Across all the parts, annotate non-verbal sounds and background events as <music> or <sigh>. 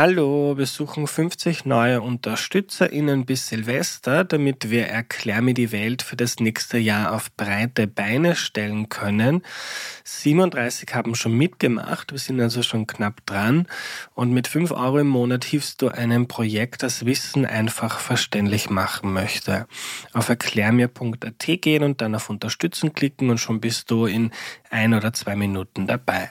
Hallo, wir suchen 50 neue UnterstützerInnen bis Silvester, damit wir Erklär mir die Welt für das nächste Jahr auf breite Beine stellen können. 37 haben schon mitgemacht, wir sind also schon knapp dran und mit 5 Euro im Monat hilfst du einem Projekt, das Wissen einfach verständlich machen möchte. Auf erklärmir.at gehen und dann auf Unterstützen klicken und schon bist du in ein oder zwei Minuten dabei.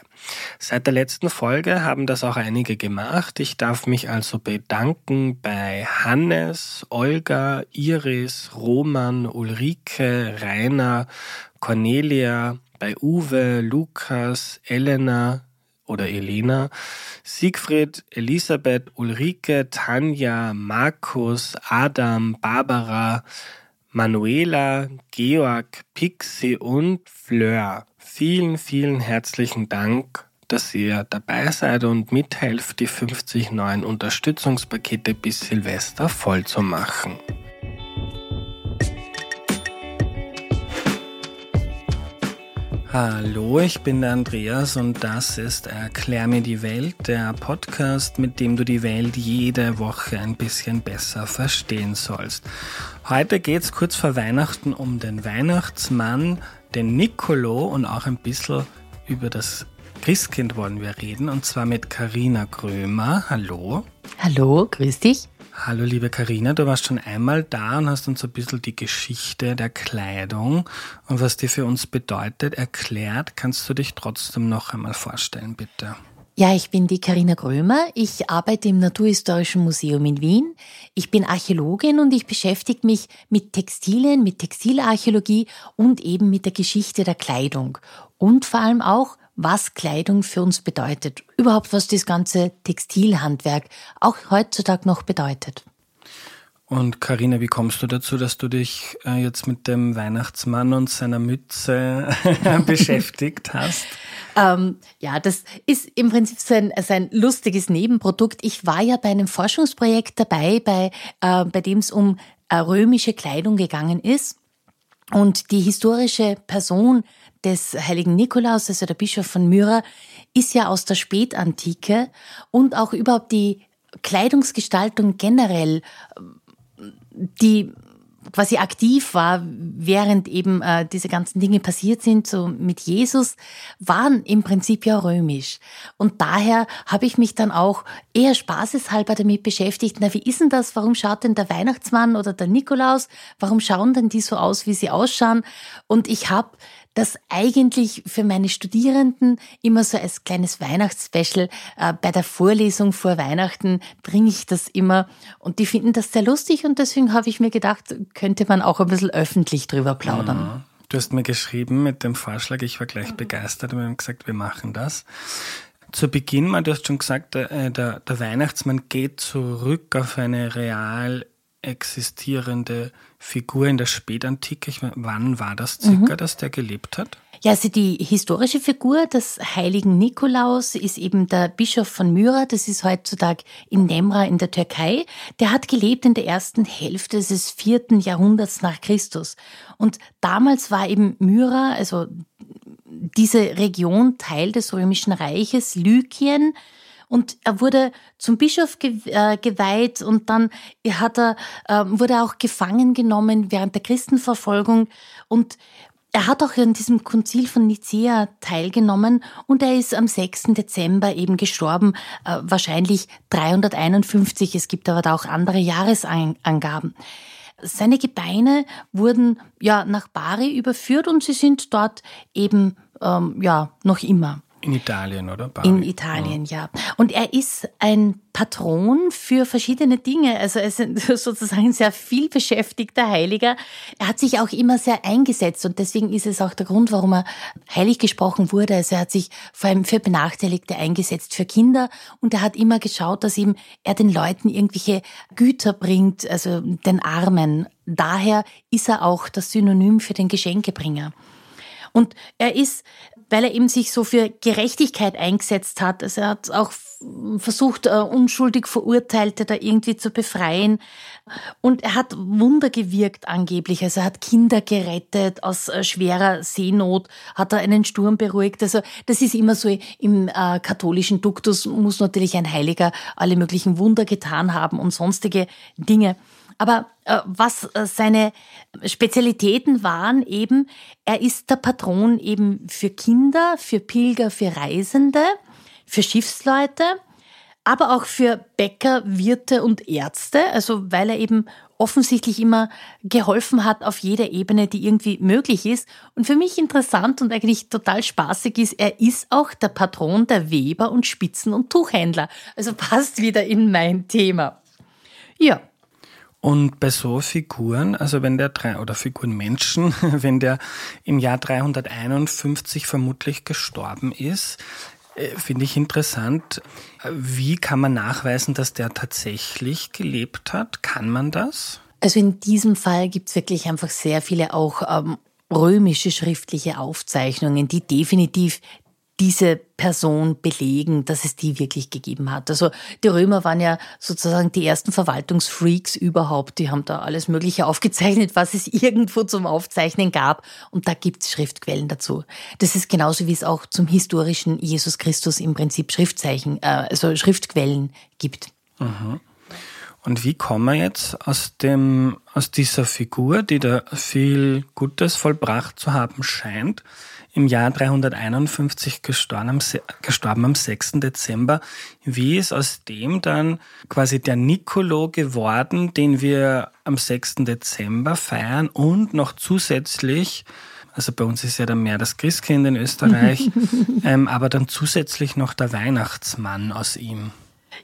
Seit der letzten Folge haben das auch einige gemacht. Ich darf mich also bedanken bei Hannes, Olga, Iris, Roman, Ulrike, Rainer, Cornelia, bei Uwe, Lukas, Elena oder Elena, Siegfried, Elisabeth, Ulrike, Tanja, Markus, Adam, Barbara, Manuela, Georg, Pixie und Fleur vielen, vielen herzlichen Dank, dass ihr dabei seid und mithelft, die 50 neuen Unterstützungspakete bis Silvester voll zu machen. Hallo, ich bin der Andreas und das ist Erklär mir die Welt, der Podcast, mit dem du die Welt jede Woche ein bisschen besser verstehen sollst. Heute geht es kurz vor Weihnachten um den Weihnachtsmann, den Nicolo und auch ein bisschen über das Christkind wollen wir reden und zwar mit Karina Krömer. Hallo. Hallo, grüß dich. Hallo liebe Karina, du warst schon einmal da und hast uns ein bisschen die Geschichte der Kleidung und was die für uns bedeutet erklärt. Kannst du dich trotzdem noch einmal vorstellen, bitte? Ja, ich bin die Karina Grömer. Ich arbeite im Naturhistorischen Museum in Wien. Ich bin Archäologin und ich beschäftige mich mit Textilien, mit Textilarchäologie und eben mit der Geschichte der Kleidung. Und vor allem auch, was Kleidung für uns bedeutet. Überhaupt, was das ganze Textilhandwerk auch heutzutage noch bedeutet. Und Karina, wie kommst du dazu, dass du dich äh, jetzt mit dem Weihnachtsmann und seiner Mütze <laughs> beschäftigt hast? <laughs> Ähm, ja, das ist im Prinzip so ein, lustiges Nebenprodukt. Ich war ja bei einem Forschungsprojekt dabei, bei, äh, bei dem es um äh, römische Kleidung gegangen ist. Und die historische Person des heiligen Nikolaus, also der Bischof von Myra, ist ja aus der Spätantike und auch überhaupt die Kleidungsgestaltung generell die quasi aktiv war, während eben äh, diese ganzen Dinge passiert sind, so mit Jesus, waren im Prinzip ja römisch. Und daher habe ich mich dann auch eher spaßeshalber damit beschäftigt, na, wie ist denn das? Warum schaut denn der Weihnachtsmann oder der Nikolaus? Warum schauen denn die so aus, wie sie ausschauen? Und ich habe das eigentlich für meine Studierenden immer so als kleines Weihnachtsspecial äh, bei der Vorlesung vor Weihnachten bringe ich das immer und die finden das sehr lustig und deswegen habe ich mir gedacht, könnte man auch ein bisschen öffentlich drüber plaudern. Ja. Du hast mir geschrieben mit dem Vorschlag, ich war gleich begeistert und wir haben gesagt, wir machen das. Zu Beginn mal, du hast schon gesagt, der, äh, der, der Weihnachtsmann geht zurück auf eine real existierende Figur in der Spätantike. Ich meine, wann war das circa, mhm. dass der gelebt hat? Ja, also die historische Figur des heiligen Nikolaus ist eben der Bischof von Myra. Das ist heutzutage in Nemra in der Türkei. Der hat gelebt in der ersten Hälfte des vierten Jahrhunderts nach Christus. Und damals war eben Myra, also diese Region Teil des römischen Reiches, Lykien, und er wurde zum Bischof äh, geweiht und dann hat er, ähm, wurde er auch gefangen genommen während der Christenverfolgung und er hat auch an diesem Konzil von Nicea teilgenommen und er ist am 6. Dezember eben gestorben, äh, wahrscheinlich 351. Es gibt aber da auch andere Jahresangaben. Seine Gebeine wurden ja nach Bari überführt und sie sind dort eben ähm, ja noch immer. In Italien, oder? Bari. In Italien, ja. ja. Und er ist ein Patron für verschiedene Dinge. Also er ist <laughs> sozusagen ein sehr viel beschäftigter Heiliger. Er hat sich auch immer sehr eingesetzt und deswegen ist es auch der Grund, warum er heilig gesprochen wurde. Also er hat sich vor allem für Benachteiligte eingesetzt, für Kinder und er hat immer geschaut, dass ihm er den Leuten irgendwelche Güter bringt, also den Armen. Daher ist er auch das Synonym für den Geschenkebringer. Und er ist weil er eben sich so für Gerechtigkeit eingesetzt hat. Also er hat auch versucht, äh, unschuldig Verurteilte da irgendwie zu befreien. Und er hat Wunder gewirkt angeblich. Also er hat Kinder gerettet aus äh, schwerer Seenot, hat er einen Sturm beruhigt. Also das ist immer so im äh, katholischen Duktus, muss natürlich ein Heiliger alle möglichen Wunder getan haben und sonstige Dinge. Aber äh, was äh, seine Spezialitäten waren eben, er ist der Patron eben für Kinder, für Pilger, für Reisende, für Schiffsleute, aber auch für Bäcker, Wirte und Ärzte, also weil er eben offensichtlich immer geholfen hat auf jeder Ebene, die irgendwie möglich ist. Und für mich interessant und eigentlich total spaßig ist, er ist auch der Patron der Weber und Spitzen- und Tuchhändler. Also <laughs> passt wieder in mein Thema. Ja, und bei so Figuren, also wenn der drei oder Figuren Menschen, <laughs> wenn der im Jahr 351 vermutlich gestorben ist, äh, finde ich interessant. Wie kann man nachweisen, dass der tatsächlich gelebt hat? Kann man das? Also in diesem Fall gibt es wirklich einfach sehr viele auch ähm, römische schriftliche Aufzeichnungen, die definitiv diese Person belegen, dass es die wirklich gegeben hat. Also die Römer waren ja sozusagen die ersten Verwaltungsfreaks überhaupt. Die haben da alles Mögliche aufgezeichnet, was es irgendwo zum Aufzeichnen gab. Und da gibt es Schriftquellen dazu. Das ist genauso wie es auch zum historischen Jesus Christus im Prinzip Schriftzeichen, äh, also Schriftquellen gibt. Mhm. Und wie kommen wir jetzt aus dem, aus dieser Figur, die da viel Gutes vollbracht zu haben scheint, im Jahr 351 gestorben am, gestorben am 6. Dezember. Wie ist aus dem dann quasi der Nicolo geworden, den wir am 6. Dezember feiern und noch zusätzlich also bei uns ist ja dann mehr das Christkind in Österreich, <laughs> ähm, aber dann zusätzlich noch der Weihnachtsmann aus ihm.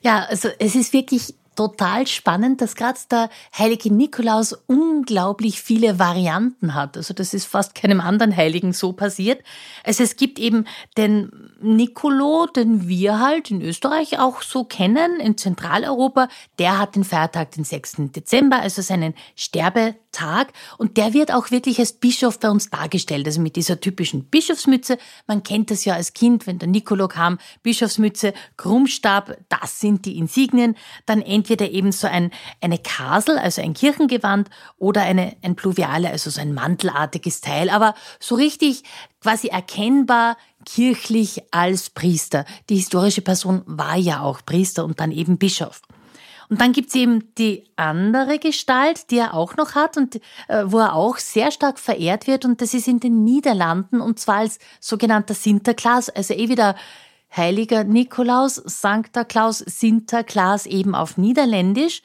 Ja, also es ist wirklich total spannend, dass gerade der heilige Nikolaus unglaublich viele Varianten hat. Also das ist fast keinem anderen Heiligen so passiert. Also es gibt eben den Nicolo, den wir halt in Österreich auch so kennen, in Zentraleuropa. Der hat den Feiertag den 6. Dezember, also seinen Sterbetag. Und der wird auch wirklich als Bischof bei uns dargestellt, also mit dieser typischen Bischofsmütze. Man kennt das ja als Kind, wenn der Nicolo kam, Bischofsmütze, Krummstab, das sind die Insignien. Dann entweder eben so ein, eine Kasel, also ein Kirchengewand, oder eine, ein Pluviale, also so ein mantelartiges Teil. Aber so richtig quasi erkennbar kirchlich als Priester. Die historische Person war ja auch Priester und dann eben Bischof. Und dann gibt's eben die andere Gestalt, die er auch noch hat und äh, wo er auch sehr stark verehrt wird und das ist in den Niederlanden und zwar als sogenannter Sinterklaas, also eh wieder Heiliger Nikolaus, Sancta Claus, Sinterklaas eben auf Niederländisch.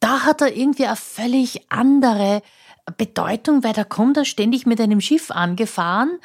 Da hat er irgendwie eine völlig andere Bedeutung, weil da kommt er ständig mit einem Schiff angefahren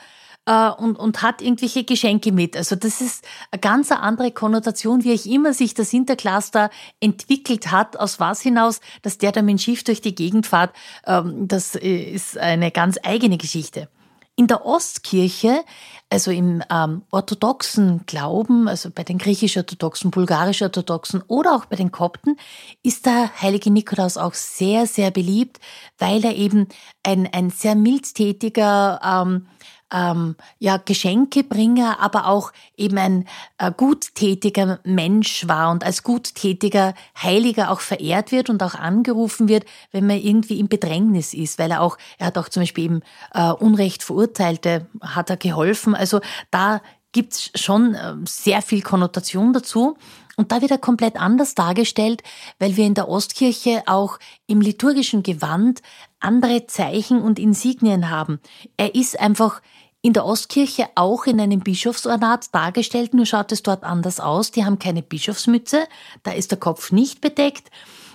äh, und, und hat irgendwelche Geschenke mit. Also das ist eine ganz andere Konnotation, wie ich immer sich das Intercluster entwickelt hat, aus was hinaus, dass der da mit dem Schiff durch die Gegend fährt. Ähm, das ist eine ganz eigene Geschichte. In der Ostkirche, also im ähm, orthodoxen Glauben, also bei den griechisch-orthodoxen, bulgarisch-orthodoxen oder auch bei den Kopten, ist der heilige Nikolaus auch sehr, sehr beliebt, weil er eben ein, ein sehr mildtätiger, ähm, ähm, ja, Geschenkebringer, aber auch eben ein äh, guttätiger Mensch war und als guttätiger Heiliger auch verehrt wird und auch angerufen wird, wenn man irgendwie im Bedrängnis ist, weil er auch, er hat auch zum Beispiel eben äh, Unrecht Verurteilte, hat er geholfen. Also da gibt's schon äh, sehr viel Konnotation dazu. Und da wird er komplett anders dargestellt, weil wir in der Ostkirche auch im liturgischen Gewand andere Zeichen und Insignien haben. Er ist einfach in der Ostkirche auch in einem Bischofsornat dargestellt, nur schaut es dort anders aus. Die haben keine Bischofsmütze, da ist der Kopf nicht bedeckt.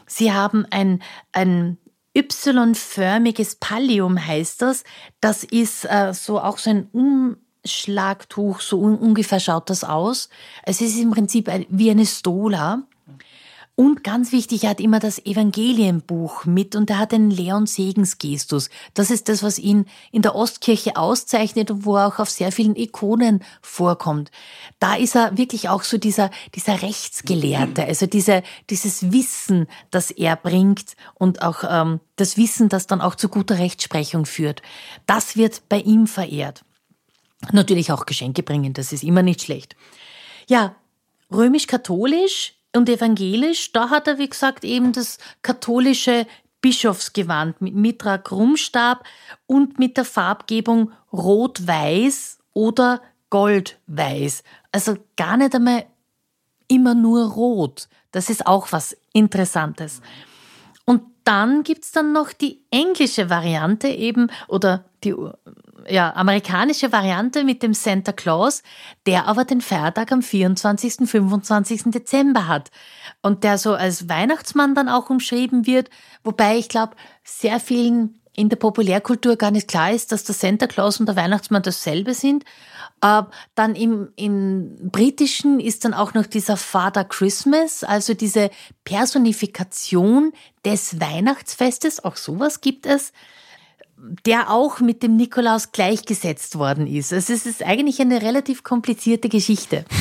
Sie haben ein, ein Y-förmiges Pallium heißt das. Das ist äh, so auch so ein Umschlagtuch, so un ungefähr schaut das aus. Es ist im Prinzip wie eine Stola. Und ganz wichtig, er hat immer das Evangelienbuch mit und er hat einen Leon Segensgestus. Das ist das, was ihn in der Ostkirche auszeichnet und wo er auch auf sehr vielen Ikonen vorkommt. Da ist er wirklich auch so dieser, dieser Rechtsgelehrte, also diese, dieses Wissen, das er bringt und auch ähm, das Wissen, das dann auch zu guter Rechtsprechung führt. Das wird bei ihm verehrt. Natürlich auch Geschenke bringen, das ist immer nicht schlecht. Ja, römisch-katholisch und evangelisch, da hat er, wie gesagt, eben das katholische Bischofsgewand mit Mitra Krummstab und mit der Farbgebung Rot-Weiß oder Gold-Weiß. Also gar nicht einmal immer nur rot. Das ist auch was Interessantes. Und dann gibt es dann noch die englische Variante eben oder die ja, amerikanische Variante mit dem Santa Claus, der aber den Feiertag am 24. 25. Dezember hat und der so als Weihnachtsmann dann auch umschrieben wird, wobei ich glaube, sehr vielen in der Populärkultur gar nicht klar ist, dass der Santa Claus und der Weihnachtsmann dasselbe sind. Äh, dann im, im Britischen ist dann auch noch dieser Father Christmas, also diese Personifikation des Weihnachtsfestes, auch sowas gibt es der auch mit dem Nikolaus gleichgesetzt worden ist. Also es ist eigentlich eine relativ komplizierte Geschichte. <laughs>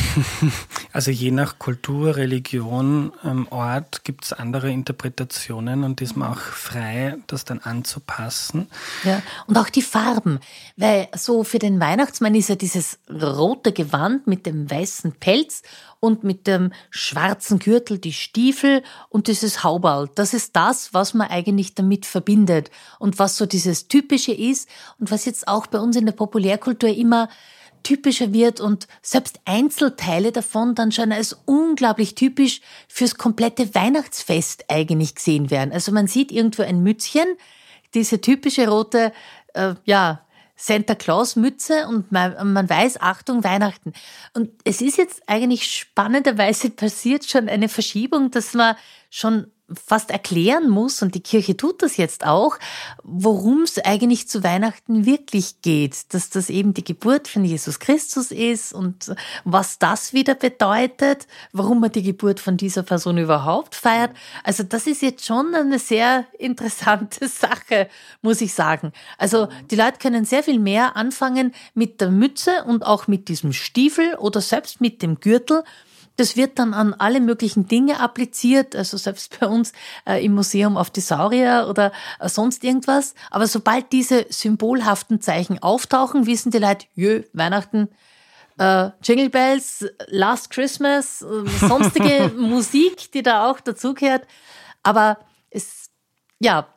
Also je nach Kultur, Religion, ähm, Ort gibt es andere Interpretationen und ist man auch frei, das dann anzupassen. Ja, und auch die Farben, weil so für den Weihnachtsmann ist ja dieses rote Gewand mit dem weißen Pelz und mit dem schwarzen Gürtel die Stiefel und dieses Hauberl. Das ist das, was man eigentlich damit verbindet und was so dieses Typische ist und was jetzt auch bei uns in der Populärkultur immer typischer wird und selbst Einzelteile davon dann schon als unglaublich typisch fürs komplette Weihnachtsfest eigentlich gesehen werden. Also man sieht irgendwo ein Mützchen, diese typische rote, äh, ja, Santa Claus Mütze und man, man weiß, Achtung, Weihnachten. Und es ist jetzt eigentlich spannenderweise <laughs> passiert schon eine Verschiebung, dass man schon fast erklären muss, und die Kirche tut das jetzt auch, worum es eigentlich zu Weihnachten wirklich geht. Dass das eben die Geburt von Jesus Christus ist und was das wieder bedeutet, warum man die Geburt von dieser Person überhaupt feiert. Also das ist jetzt schon eine sehr interessante <laughs> Sache, muss ich sagen. Also die Leute können sehr viel mehr anfangen mit der Mütze und auch mit diesem Stiefel oder selbst mit dem Gürtel das wird dann an alle möglichen Dinge appliziert, also selbst bei uns äh, im Museum auf die Saurier oder äh, sonst irgendwas. Aber sobald diese symbolhaften Zeichen auftauchen, wissen die Leute, jö, Weihnachten, äh, Jingle Bells, Last Christmas, äh, sonstige <laughs> Musik, die da auch dazugehört. Aber es, ja,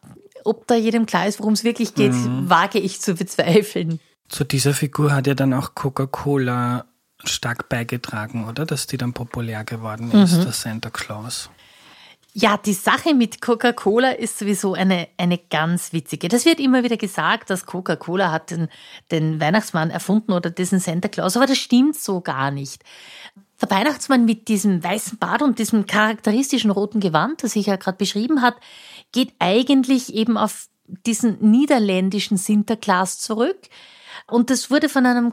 ob da jedem klar ist, worum es wirklich geht, mhm. wage ich zu bezweifeln. Zu dieser Figur hat ja dann auch Coca-Cola stark beigetragen, oder? Dass die dann populär geworden ist, mhm. der Santa Claus. Ja, die Sache mit Coca-Cola ist sowieso eine, eine ganz witzige. Das wird immer wieder gesagt, dass Coca-Cola hat den, den Weihnachtsmann erfunden oder diesen Santa Claus, aber das stimmt so gar nicht. Der Weihnachtsmann mit diesem weißen Bart und diesem charakteristischen roten Gewand, das ich ja gerade beschrieben hat, geht eigentlich eben auf diesen niederländischen Sinterklaas zurück. Und das wurde von einem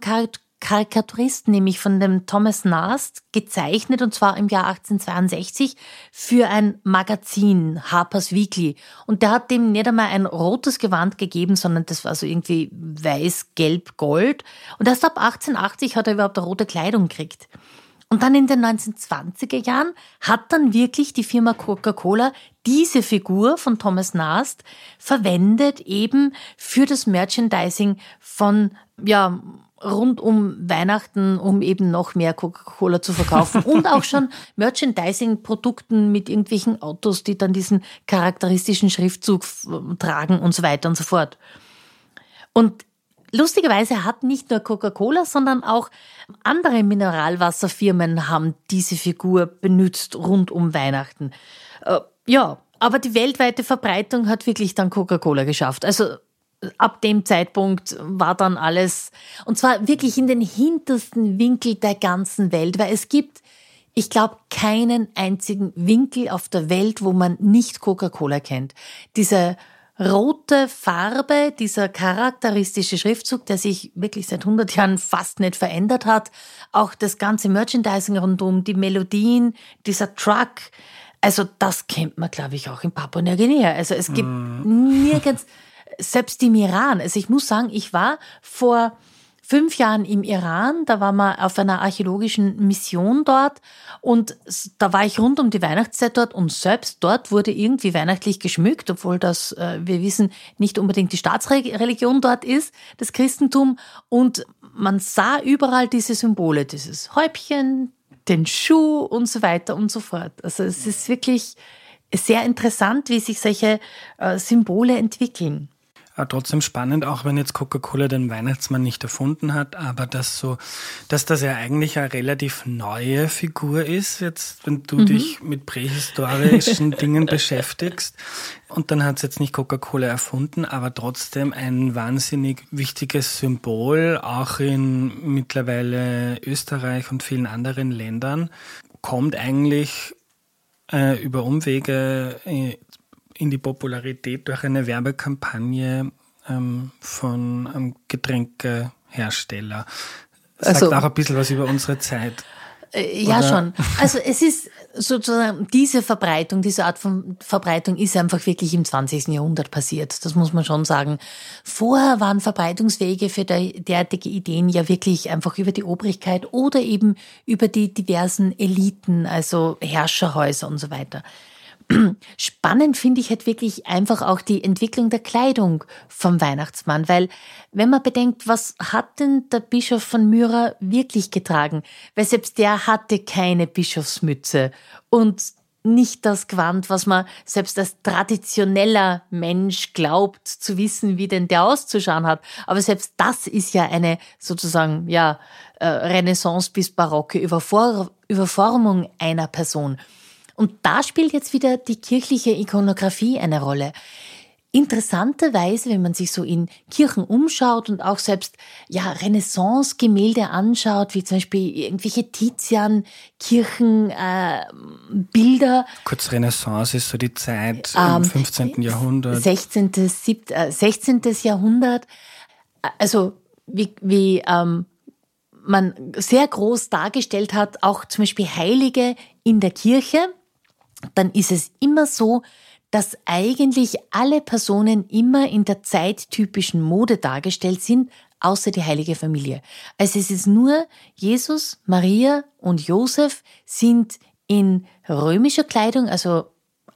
Karikaturist, nämlich von dem Thomas Nast, gezeichnet und zwar im Jahr 1862 für ein Magazin, Harper's Weekly. Und der hat dem nicht einmal ein rotes Gewand gegeben, sondern das war so irgendwie weiß, gelb, gold. Und erst ab 1880 hat er überhaupt eine rote Kleidung gekriegt. Und dann in den 1920er Jahren hat dann wirklich die Firma Coca-Cola diese Figur von Thomas Nast verwendet eben für das Merchandising von, ja, rund um Weihnachten, um eben noch mehr Coca-Cola zu verkaufen <laughs> und auch schon Merchandising-Produkten mit irgendwelchen Autos, die dann diesen charakteristischen Schriftzug tragen und so weiter und so fort. Und lustigerweise hat nicht nur Coca-Cola, sondern auch andere Mineralwasserfirmen haben diese Figur benutzt rund um Weihnachten. Äh, ja, aber die weltweite Verbreitung hat wirklich dann Coca-Cola geschafft. Also ab dem Zeitpunkt war dann alles, und zwar wirklich in den hintersten Winkel der ganzen Welt, weil es gibt, ich glaube, keinen einzigen Winkel auf der Welt, wo man nicht Coca-Cola kennt. Diese rote Farbe, dieser charakteristische Schriftzug, der sich wirklich seit 100 Jahren fast nicht verändert hat, auch das ganze Merchandising rundum, die Melodien, dieser Truck, also das kennt man, glaube ich, auch in Papua-Neuguinea. Also es gibt mm. nirgends selbst im Iran. Also ich muss sagen, ich war vor fünf Jahren im Iran. Da waren wir auf einer archäologischen Mission dort und da war ich rund um die Weihnachtszeit dort und selbst dort wurde irgendwie weihnachtlich geschmückt, obwohl das, äh, wir wissen, nicht unbedingt die Staatsreligion dort ist, das Christentum. Und man sah überall diese Symbole, dieses Häubchen, den Schuh und so weiter und so fort. Also es ist wirklich sehr interessant, wie sich solche äh, Symbole entwickeln. Aber trotzdem spannend, auch wenn jetzt Coca-Cola den Weihnachtsmann nicht erfunden hat, aber dass so, dass das ja eigentlich eine relativ neue Figur ist, jetzt, wenn du mhm. dich mit prähistorischen <laughs> Dingen beschäftigst. Und dann hat es jetzt nicht Coca-Cola erfunden, aber trotzdem ein wahnsinnig wichtiges Symbol, auch in mittlerweile Österreich und vielen anderen Ländern, kommt eigentlich äh, über Umwege äh, in die Popularität durch eine Werbekampagne ähm, von einem Getränkehersteller. Sagt also, auch ein bisschen was über unsere Zeit. Äh, ja, schon. <laughs> Also es ist sozusagen diese Verbreitung, diese Art von Verbreitung ist einfach wirklich im 20. Jahrhundert passiert. Das muss man schon sagen. Vorher waren Verbreitungswege für derartige Ideen ja wirklich einfach über die Obrigkeit oder eben über die diversen Eliten, also Herrscherhäuser und so weiter. <clears throat> Spannend finde ich halt wirklich einfach auch die Entwicklung der Kleidung vom Weihnachtsmann, weil wenn man bedenkt, was hat denn der Bischof von Myra wirklich getragen? Weil selbst der hatte keine Bischofsmütze und nicht das Gewand, was man selbst als traditioneller Mensch glaubt zu wissen, wie denn der auszuschauen hat. Aber selbst das ist ja eine sozusagen, ja, äh, Renaissance bis barocke Überformung einer Person. Und da spielt jetzt wieder die kirchliche Ikonografie eine Rolle. Interessanterweise, wenn man sich so in Kirchen umschaut und auch selbst ja Renaissance-Gemälde anschaut, wie zum Beispiel irgendwelche Tizian-Kirchenbilder. Äh, Kurz Renaissance ist so die Zeit ähm, im 15. Jahrhundert. 16. 17, äh, 16. Jahrhundert. Also wie, wie ähm, man sehr groß dargestellt hat, auch zum Beispiel Heilige in der Kirche dann ist es immer so, dass eigentlich alle Personen immer in der zeittypischen Mode dargestellt sind, außer die heilige Familie. Also es ist nur Jesus, Maria und Josef sind in römischer Kleidung, also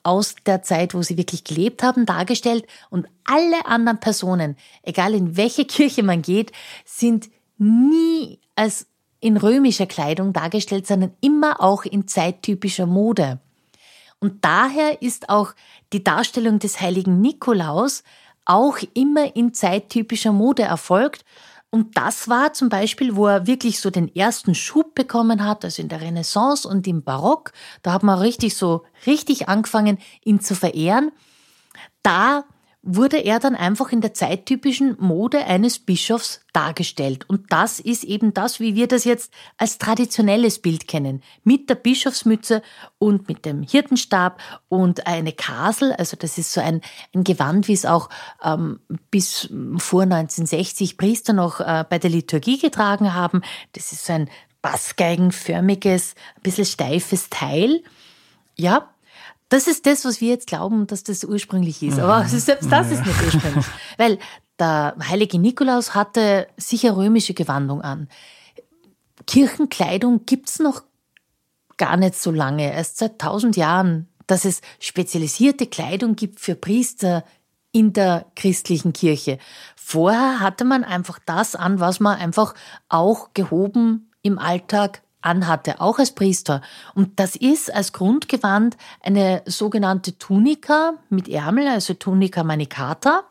aus der Zeit, wo sie wirklich gelebt haben, dargestellt und alle anderen Personen, egal in welche <laughs> Kirche man geht, sind nie als in römischer Kleidung dargestellt, sondern immer auch in zeittypischer Mode. Und daher ist auch die Darstellung des heiligen Nikolaus auch immer in zeittypischer Mode erfolgt. Und das war zum Beispiel, wo er wirklich so den ersten Schub bekommen hat, also in der Renaissance und im Barock. Da hat man richtig so richtig angefangen, ihn zu verehren. Da wurde er dann einfach in der zeittypischen Mode eines Bischofs dargestellt. Und das ist eben das, wie wir das jetzt als traditionelles Bild kennen. Mit der Bischofsmütze und mit dem Hirtenstab und eine Kasel. Also das ist so ein, ein Gewand, wie es auch ähm, bis vor 1960 Priester noch äh, bei der Liturgie getragen haben. Das ist so ein bassgeigenförmiges, ein bisschen steifes Teil. Ja, das ist das, was wir jetzt glauben, dass das ursprünglich ist. Aber mhm. selbst das ist nicht ursprünglich. <laughs> Weil der heilige Nikolaus hatte sicher römische Gewandung an. Kirchenkleidung gibt's noch gar nicht so lange, erst seit tausend Jahren, dass es spezialisierte Kleidung gibt für Priester in der christlichen Kirche. Vorher hatte man einfach das an, was man einfach auch gehoben im Alltag anhatte, auch als Priester. Und das ist als Grundgewand eine sogenannte Tunika mit Ärmel, also Tunika manicata.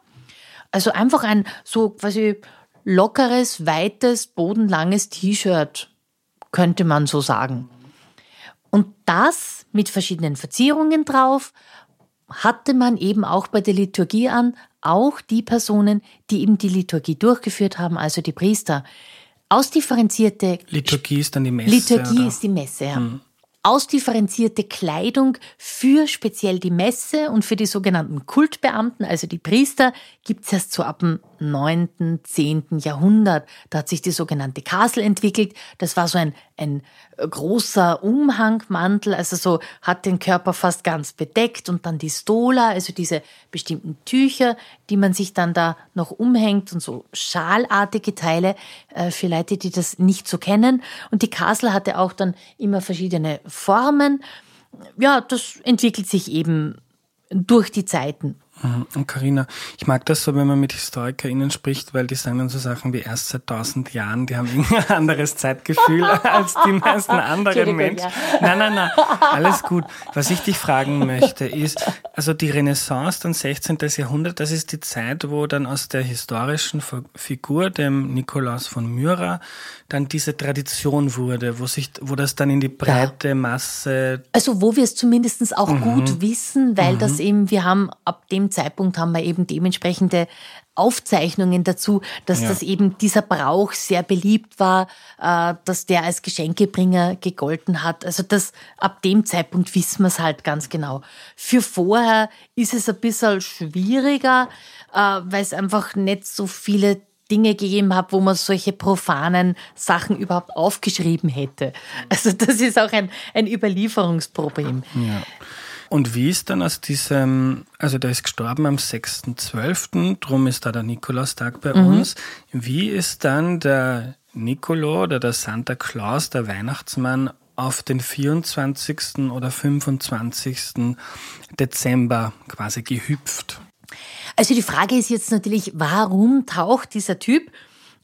Also einfach ein so quasi lockeres, weites, bodenlanges T-Shirt, könnte man so sagen. Und das mit verschiedenen Verzierungen drauf hatte man eben auch bei der Liturgie an, auch die Personen, die eben die Liturgie durchgeführt haben, also die Priester. Ausdifferenzierte Liturgie ist dann die Messe. Liturgie oder? ist die Messe, ja. Hm. Ausdifferenzierte Kleidung für speziell die Messe und für die sogenannten Kultbeamten, also die Priester, gibt es erst so ab dem 9., 10. Jahrhundert. Da hat sich die sogenannte Kasel entwickelt. Das war so ein, ein großer Umhangmantel, also so hat den Körper fast ganz bedeckt und dann die Stola, also diese bestimmten Tücher, die man sich dann da noch umhängt und so schalartige Teile äh, für Leute, die das nicht so kennen. Und die Kasel hatte auch dann immer verschiedene Formen. Ja, das entwickelt sich eben durch die Zeiten. Und Karina, ich mag das so, wenn man mit HistorikerInnen spricht, weil die sagen dann so Sachen wie erst seit tausend Jahren, die haben <laughs> ein anderes Zeitgefühl <laughs> als die meisten anderen Menschen. Ja. Nein, nein, nein, alles gut. Was ich dich fragen möchte, ist, also die Renaissance, dann 16. Jahrhundert, das ist die Zeit, wo dann aus der historischen Figur, dem Nikolaus von Myra, dann diese Tradition wurde, wo sich, wo das dann in die breite ja. Masse. Also wo wir es zumindest auch mhm. gut wissen, weil mhm. das eben, wir haben ab dem Zeitpunkt haben wir eben dementsprechende Aufzeichnungen dazu, dass ja. das eben dieser Brauch sehr beliebt war, äh, dass der als Geschenkebringer gegolten hat. Also das ab dem Zeitpunkt wissen wir es halt ganz genau. Für vorher ist es ein bisschen schwieriger, äh, weil es einfach nicht so viele Dinge gegeben hat, wo man solche profanen Sachen überhaupt aufgeschrieben hätte. Also das ist auch ein, ein Überlieferungsproblem. Ja. Und wie ist dann aus diesem, also der ist gestorben am 6.12., drum ist da der Nikolaustag bei mhm. uns. Wie ist dann der Nicolo oder der Santa Claus, der Weihnachtsmann, auf den 24. oder 25. Dezember quasi gehüpft? Also die Frage ist jetzt natürlich, warum taucht dieser Typ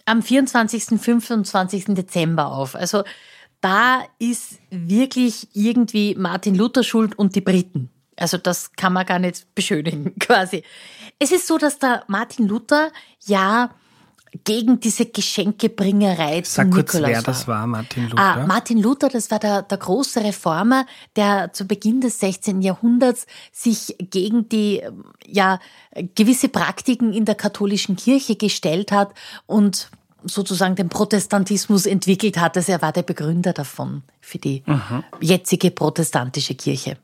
am 24., 25. Dezember auf? Also da ist wirklich irgendwie Martin Luther schuld und die Briten. Also das kann man gar nicht beschönigen, <laughs> quasi. Es ist so, dass der Martin Luther ja gegen diese Geschenkebringerei Sag zum kurz, Nikolaus wer das war, Martin Luther. Ah, Martin Luther, das war der, der große Reformer, der zu Beginn des 16. Jahrhunderts sich gegen die ja gewisse Praktiken in der katholischen Kirche gestellt hat und sozusagen den Protestantismus entwickelt hat. Also er war der Begründer davon für die mhm. jetzige protestantische Kirche.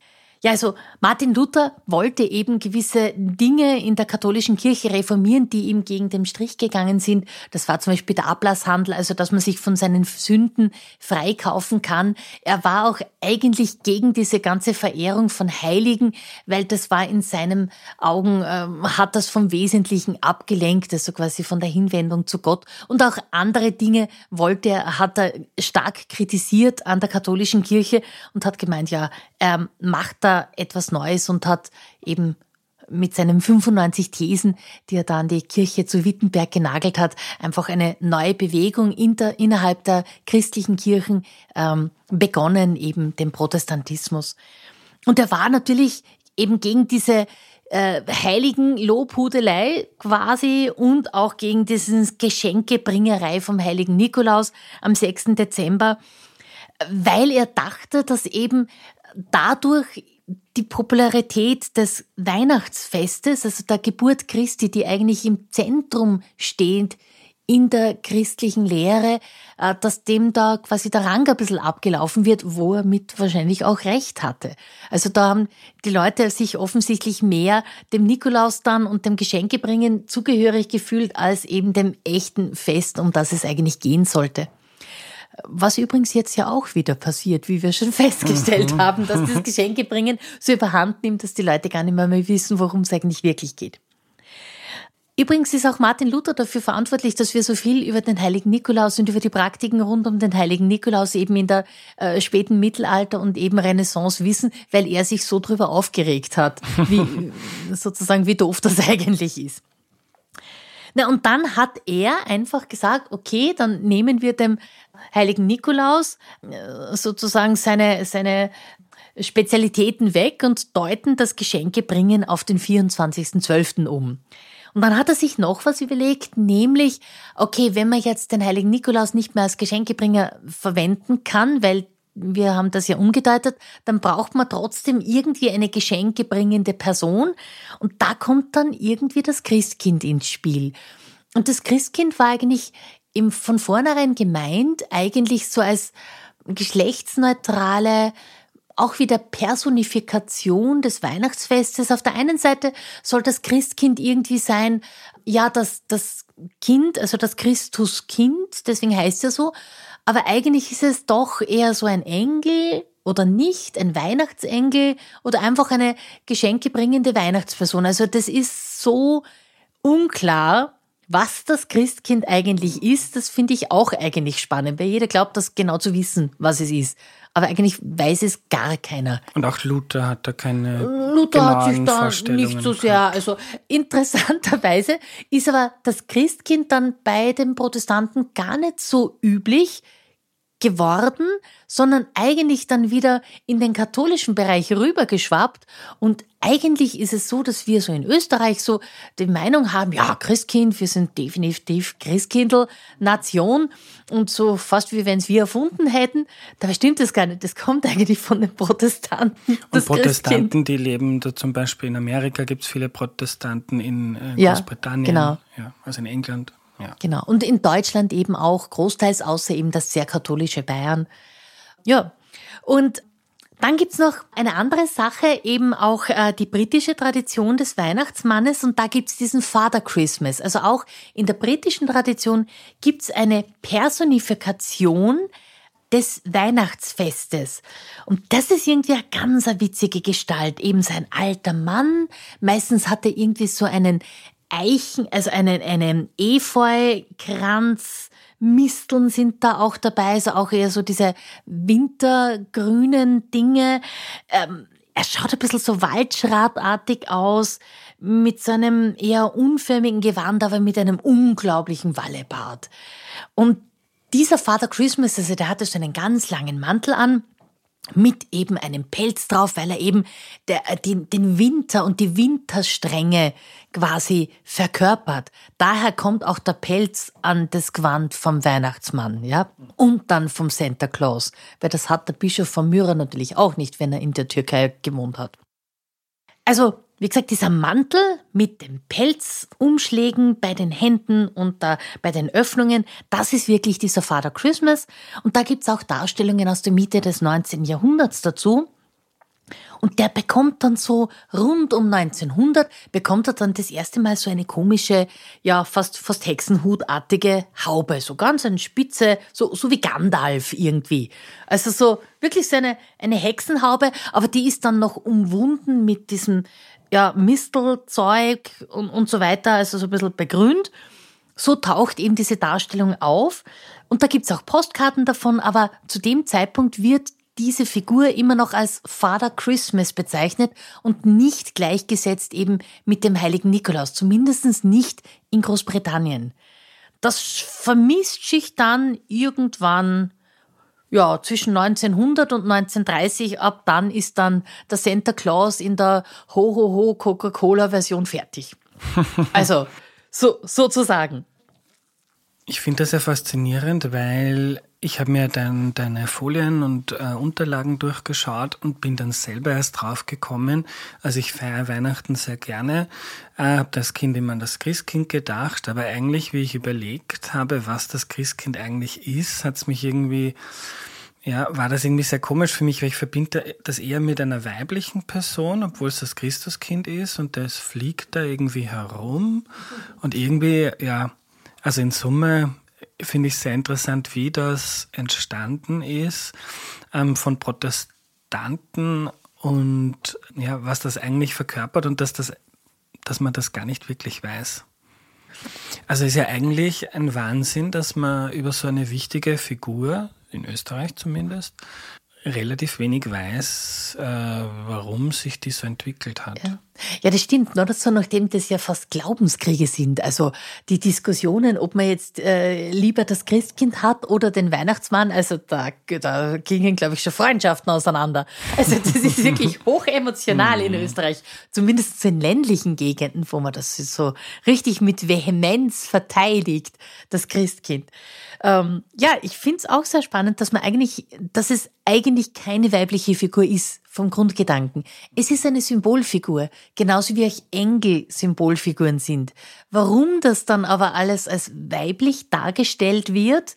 Ja, also Martin Luther wollte eben gewisse Dinge in der katholischen Kirche reformieren, die ihm gegen den Strich gegangen sind. Das war zum Beispiel der Ablasshandel, also dass man sich von seinen Sünden freikaufen kann. Er war auch eigentlich gegen diese ganze Verehrung von Heiligen, weil das war in seinen Augen, äh, hat das vom Wesentlichen abgelenkt, also quasi von der Hinwendung zu Gott. Und auch andere Dinge wollte er, hat er stark kritisiert an der katholischen Kirche und hat gemeint, ja, er macht da etwas Neues und hat eben mit seinen 95 Thesen, die er da an die Kirche zu Wittenberg genagelt hat, einfach eine neue Bewegung in der, innerhalb der christlichen Kirchen ähm, begonnen, eben den Protestantismus. Und er war natürlich eben gegen diese äh, heiligen Lobhudelei quasi und auch gegen diesen Geschenkebringerei vom heiligen Nikolaus am 6. Dezember, weil er dachte, dass eben dadurch die Popularität des Weihnachtsfestes, also der Geburt Christi, die eigentlich im Zentrum steht in der christlichen Lehre, äh, dass dem da quasi der Rang ein bisschen abgelaufen wird, wo er mit wahrscheinlich auch recht hatte. Also da haben die Leute sich offensichtlich mehr dem Nikolaus dann und dem Geschenkebringen zugehörig gefühlt als eben dem echten Fest, um das es eigentlich gehen sollte. Was übrigens jetzt ja auch wieder passiert, wie wir schon <laughs> festgestellt mhm. haben, dass das Geschenkebringen so überhand nimmt, dass die Leute gar nicht mehr, mehr wissen, worum es eigentlich wirklich geht. Übrigens ist auch Martin Luther dafür verantwortlich, dass wir so viel über den heiligen Nikolaus und über die Praktiken rund um den heiligen Nikolaus eben in der äh, späten Mittelalter und eben Renaissance wissen, weil er sich so drüber aufgeregt hat, <laughs> wie sozusagen wie doof das eigentlich ist. Na, und dann hat er einfach gesagt, okay, dann nehmen wir dem heiligen Nikolaus äh, sozusagen seine, seine Spezialitäten weg und deuten das Geschenkebringen auf den 24.12. um. Und dann hat er sich noch was überlegt, nämlich, okay, wenn man jetzt den heiligen Nikolaus nicht mehr als Geschenkebringer verwenden kann, weil wir haben das ja umgedeutet, dann braucht man trotzdem irgendwie eine geschenkebringende Person und da kommt dann irgendwie das Christkind ins Spiel. Und das Christkind war eigentlich im, von vornherein gemeint, eigentlich so als geschlechtsneutrale, auch wieder Personifikation des Weihnachtsfestes. Auf der einen Seite soll das Christkind irgendwie sein, ja, das, das Kind, also das Christuskind, deswegen heißt er so, aber eigentlich ist es doch eher so ein Engel oder nicht, ein Weihnachtsengel oder einfach eine geschenkebringende Weihnachtsperson. Also das ist so unklar, was das Christkind eigentlich ist, das finde ich auch eigentlich spannend, weil jeder glaubt, das genau zu wissen, was es ist. Aber eigentlich weiß es gar keiner. Und auch Luther hat da keine Luther hat sich da nicht so sehr, also interessanterweise ist aber das Christkind dann bei den Protestanten gar nicht so üblich, geworden, sondern eigentlich dann wieder in den katholischen Bereich rübergeschwappt. Und eigentlich ist es so, dass wir so in Österreich so die Meinung haben, ja, Christkind, wir sind definitiv Christkindl-Nation und so fast wie wenn es wir erfunden hätten. Dabei stimmt das gar nicht. Das kommt eigentlich von den Protestanten. Und Protestanten, Christkind. die leben da zum Beispiel in Amerika, gibt es viele Protestanten in äh, Großbritannien, ja, genau. ja, also in England. Ja. Genau. Und in Deutschland eben auch großteils, außer eben das sehr katholische Bayern. Ja. Und dann gibt's noch eine andere Sache, eben auch äh, die britische Tradition des Weihnachtsmannes und da gibt's diesen Father Christmas. Also auch in der britischen Tradition gibt's eine Personifikation des Weihnachtsfestes. Und das ist irgendwie eine ganz witzige Gestalt. Eben sein alter Mann. Meistens hat er irgendwie so einen Eichen, also einen, einen Efeukranz, Misteln sind da auch dabei, also auch eher so diese wintergrünen Dinge. Ähm, er schaut ein bisschen so waldschratartig aus, mit so einem eher unförmigen Gewand, aber mit einem unglaublichen Wallebart. Und dieser Vater Christmas, also der hatte so einen ganz langen Mantel an, mit eben einem Pelz drauf, weil er eben der, äh, den, den Winter und die Winterstränge quasi verkörpert. Daher kommt auch der Pelz an das Gewand vom Weihnachtsmann, ja, und dann vom Santa Claus, weil das hat der Bischof von Myra natürlich auch nicht, wenn er in der Türkei gewohnt hat. Also wie gesagt, dieser Mantel mit den Pelzumschlägen bei den Händen und da bei den Öffnungen, das ist wirklich dieser Father Christmas. Und da gibt's auch Darstellungen aus der Mitte des 19. Jahrhunderts dazu. Und der bekommt dann so rund um 1900, bekommt er dann das erste Mal so eine komische, ja, fast, fast Hexenhutartige Haube. So ganz eine Spitze, so, so wie Gandalf irgendwie. Also so wirklich so eine, eine Hexenhaube, aber die ist dann noch umwunden mit diesem ja, Mistelzeug und, und so weiter, also so ein bisschen begrünt. So taucht eben diese Darstellung auf. Und da gibt's auch Postkarten davon, aber zu dem Zeitpunkt wird diese Figur immer noch als Father Christmas bezeichnet und nicht gleichgesetzt eben mit dem heiligen Nikolaus, zumindest nicht in Großbritannien. Das vermisst sich dann irgendwann ja, zwischen 1900 und 1930, ab dann ist dann der Santa Claus in der Ho-Ho-Ho Coca-Cola-Version fertig. <laughs> also, so, sozusagen. Ich finde das sehr faszinierend, weil ich habe mir dein, deine Folien und äh, Unterlagen durchgeschaut und bin dann selber erst drauf gekommen. Also ich feiere Weihnachten sehr gerne, äh, habe das Kind immer an das Christkind gedacht, aber eigentlich, wie ich überlegt habe, was das Christkind eigentlich ist, hat es mich irgendwie ja, war das irgendwie sehr komisch für mich, weil ich verbinde das eher mit einer weiblichen Person, obwohl es das Christuskind ist und das fliegt da irgendwie herum und irgendwie, ja, also in Summe finde ich sehr interessant, wie das entstanden ist ähm, von Protestanten und ja, was das eigentlich verkörpert und dass, das, dass man das gar nicht wirklich weiß. Also ist ja eigentlich ein Wahnsinn, dass man über so eine wichtige Figur, in Österreich zumindest, relativ wenig weiß, äh, warum sich die so entwickelt hat. Ja. Ja, das stimmt. Nur so, nachdem das ja fast Glaubenskriege sind. Also die Diskussionen, ob man jetzt äh, lieber das Christkind hat oder den Weihnachtsmann, also da, da gingen, glaube ich, schon Freundschaften auseinander. Also das ist <laughs> wirklich hochemotional in mhm. Österreich. Zumindest in ländlichen Gegenden, wo man das so richtig mit Vehemenz verteidigt, das Christkind. Ähm, ja, ich finde es auch sehr spannend, dass man eigentlich, dass es eigentlich keine weibliche Figur ist vom Grundgedanken. Es ist eine Symbolfigur, genauso wie auch Engel Symbolfiguren sind. Warum das dann aber alles als weiblich dargestellt wird,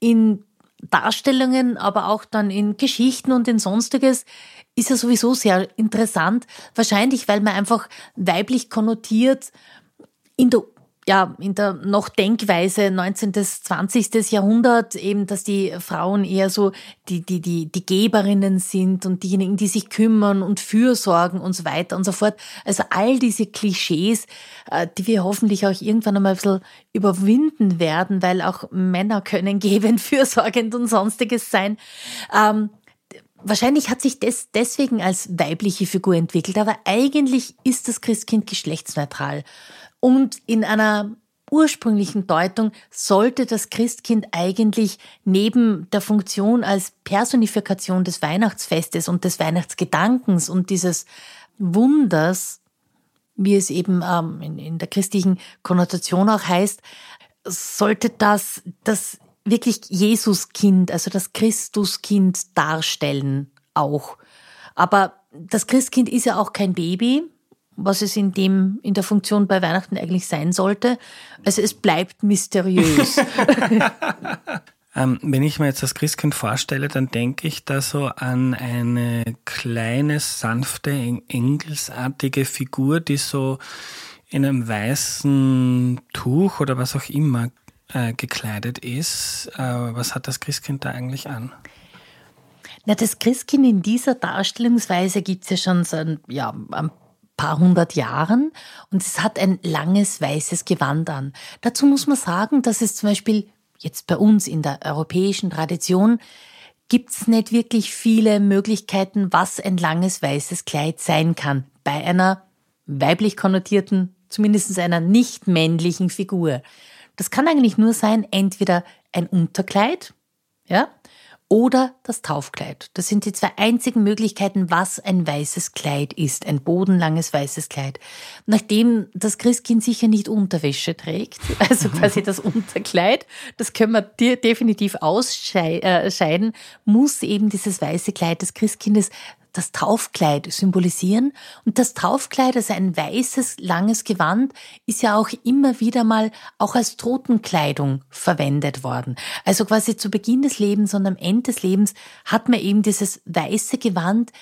in Darstellungen, aber auch dann in Geschichten und in sonstiges, ist ja sowieso sehr interessant. Wahrscheinlich, weil man einfach weiblich konnotiert in der ja, in der noch Denkweise 19. bis 20. Jahrhundert eben, dass die Frauen eher so die, die, die, die Geberinnen sind und diejenigen, die sich kümmern und fürsorgen und so weiter und so fort. Also all diese Klischees, äh, die wir hoffentlich auch irgendwann einmal ein bisschen überwinden werden, weil auch Männer können gebend, <laughs> fürsorgend und sonstiges sein. Ähm, Wahrscheinlich hat sich das deswegen als weibliche Figur entwickelt, aber eigentlich ist das Christkind geschlechtsneutral. Und in einer ursprünglichen Deutung sollte das Christkind eigentlich neben der Funktion als Personifikation des Weihnachtsfestes und des Weihnachtsgedankens und dieses Wunders, wie es eben ähm, in, in der christlichen Konnotation auch heißt, sollte das das wirklich Jesuskind, also das Christuskind darstellen auch. Aber das Christkind ist ja auch kein Baby, was es in dem, in der Funktion bei Weihnachten eigentlich sein sollte. Also es bleibt mysteriös. <laughs> ähm, wenn ich mir jetzt das Christkind vorstelle, dann denke ich da so an eine kleine, sanfte, engelsartige Figur, die so in einem weißen Tuch oder was auch immer äh, gekleidet ist. Äh, was hat das Christkind da eigentlich an? Na, das Christkind in dieser Darstellungsweise gibt es ja schon seit ja, ein paar hundert Jahren und es hat ein langes weißes Gewand an. Dazu muss man sagen, dass es zum Beispiel jetzt bei uns in der europäischen Tradition gibt es nicht wirklich viele Möglichkeiten, was ein langes weißes Kleid sein kann bei einer weiblich konnotierten, zumindest einer nicht männlichen Figur. Das kann eigentlich nur sein, entweder ein Unterkleid, ja, oder das Taufkleid. Das sind die zwei einzigen Möglichkeiten, was ein weißes Kleid ist, ein bodenlanges weißes Kleid. Nachdem das Christkind sicher nicht Unterwäsche trägt, <laughs> also quasi das Unterkleid, das können wir definitiv ausscheiden, muss eben dieses weiße Kleid des Christkindes das Taufkleid symbolisieren. Und das Taufkleid, also ein weißes, langes Gewand, ist ja auch immer wieder mal auch als Totenkleidung verwendet worden. Also quasi zu Beginn des Lebens und am Ende des Lebens hat man eben dieses weiße Gewand.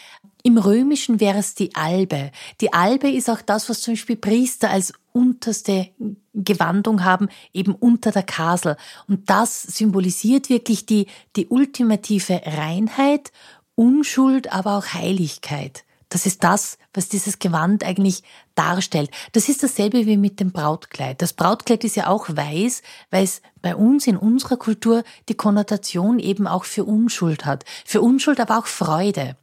Im Römischen wäre es die Albe. Die Albe ist auch das, was zum Beispiel Priester als unterste Gewandung haben, eben unter der Kasel. Und das symbolisiert wirklich die, die ultimative Reinheit Unschuld, aber auch Heiligkeit. Das ist das, was dieses Gewand eigentlich darstellt. Das ist dasselbe wie mit dem Brautkleid. Das Brautkleid ist ja auch weiß, weil es bei uns in unserer Kultur die Konnotation eben auch für Unschuld hat. Für Unschuld, aber auch Freude.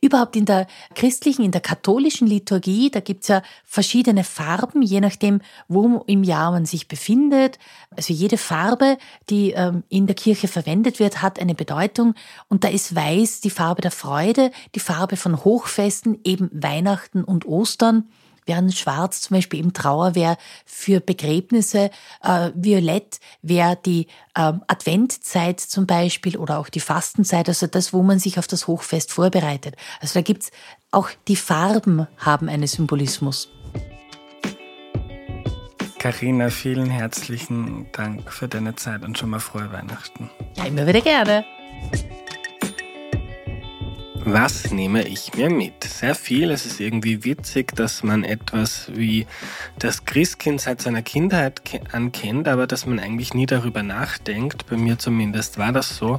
Überhaupt in der christlichen, in der katholischen Liturgie, da gibt's ja verschiedene Farben, je nachdem, wo im Jahr man sich befindet. Also jede Farbe, die ähm, in der Kirche verwendet wird, hat eine Bedeutung. Und da ist Weiß die Farbe der Freude, die Farbe von Hochfesten, eben Weihnachten und Ostern während Schwarz zum Beispiel eben Trauer wäre für Begräbnisse, äh, Violett wäre die äh, Adventzeit zum Beispiel oder auch die Fastenzeit, also das, wo man sich auf das Hochfest vorbereitet. Also da gibt's auch die Farben haben einen Symbolismus. Carina, vielen herzlichen Dank für deine Zeit und schon mal frohe Weihnachten. Ja, immer wieder gerne. Was nehme ich mir mit? Sehr viel. Es ist irgendwie witzig, dass man etwas wie das Christkind seit seiner Kindheit ankennt, aber dass man eigentlich nie darüber nachdenkt. Bei mir zumindest war das so.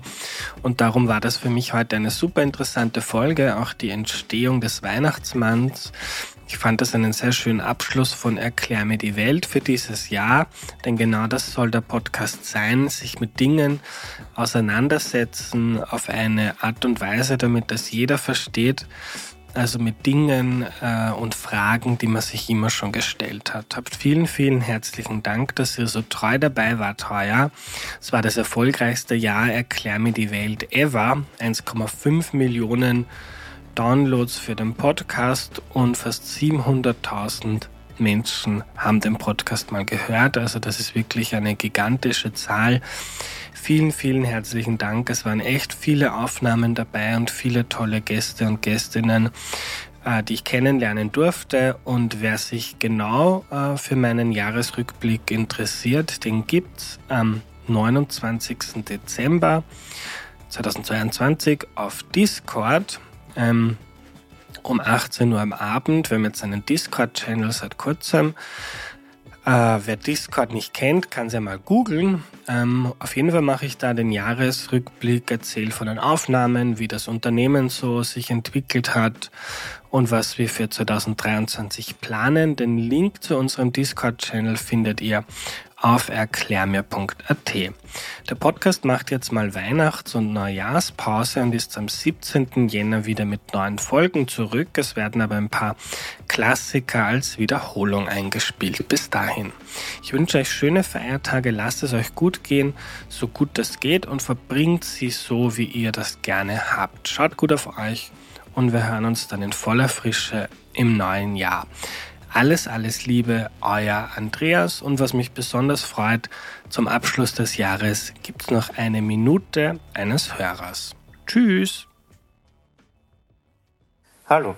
Und darum war das für mich heute eine super interessante Folge. Auch die Entstehung des Weihnachtsmanns ich fand das einen sehr schönen Abschluss von Erklär mir die Welt für dieses Jahr, denn genau das soll der Podcast sein, sich mit Dingen auseinandersetzen auf eine Art und Weise, damit das jeder versteht, also mit Dingen äh, und Fragen, die man sich immer schon gestellt hat. Habt vielen, vielen herzlichen Dank, dass ihr so treu dabei wart heuer. Es war das erfolgreichste Jahr Erklär mir die Welt ever. 1,5 Millionen Downloads für den Podcast und fast 700.000 Menschen haben den Podcast mal gehört. Also das ist wirklich eine gigantische Zahl. Vielen, vielen herzlichen Dank. Es waren echt viele Aufnahmen dabei und viele tolle Gäste und Gästinnen, äh, die ich kennenlernen durfte. Und wer sich genau äh, für meinen Jahresrückblick interessiert, den gibt's am 29. Dezember 2022 auf Discord ähm, um 18 Uhr am Abend. Wir haben jetzt einen Discord-Channel seit kurzem. Äh, wer Discord nicht kennt, kann es ja mal googeln. Ähm, auf jeden Fall mache ich da den Jahresrückblick, erzähle von den Aufnahmen, wie das Unternehmen so sich entwickelt hat und was wir für 2023 planen. Den Link zu unserem Discord-Channel findet ihr auf erklärmir.at. Der Podcast macht jetzt mal Weihnachts- und Neujahrspause und ist am 17. Jänner wieder mit neuen Folgen zurück. Es werden aber ein paar Klassiker als Wiederholung eingespielt. Bis dahin. Ich wünsche euch schöne Feiertage, lasst es euch gut gehen, so gut das geht und verbringt sie so, wie ihr das gerne habt. Schaut gut auf euch und wir hören uns dann in voller Frische im neuen Jahr. Alles, alles Liebe, euer Andreas. Und was mich besonders freut, zum Abschluss des Jahres gibt es noch eine Minute eines Hörers. Tschüss. Hallo,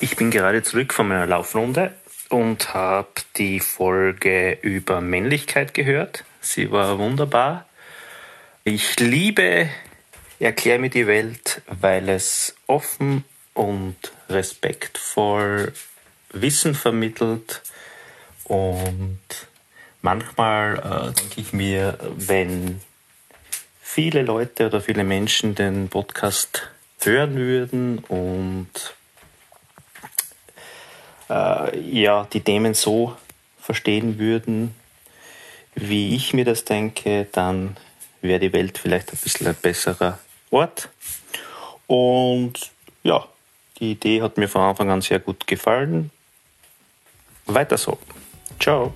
ich bin gerade zurück von meiner Laufrunde und habe die Folge über Männlichkeit gehört. Sie war wunderbar. Ich liebe Erklär mir die Welt, weil es offen und respektvoll Wissen vermittelt und manchmal äh, denke ich mir, wenn viele Leute oder viele Menschen den Podcast hören würden und äh, ja, die Themen so verstehen würden, wie ich mir das denke, dann wäre die Welt vielleicht ein bisschen ein besserer Ort. Und ja, die Idee hat mir von Anfang an sehr gut gefallen. Weiter so. Ciao.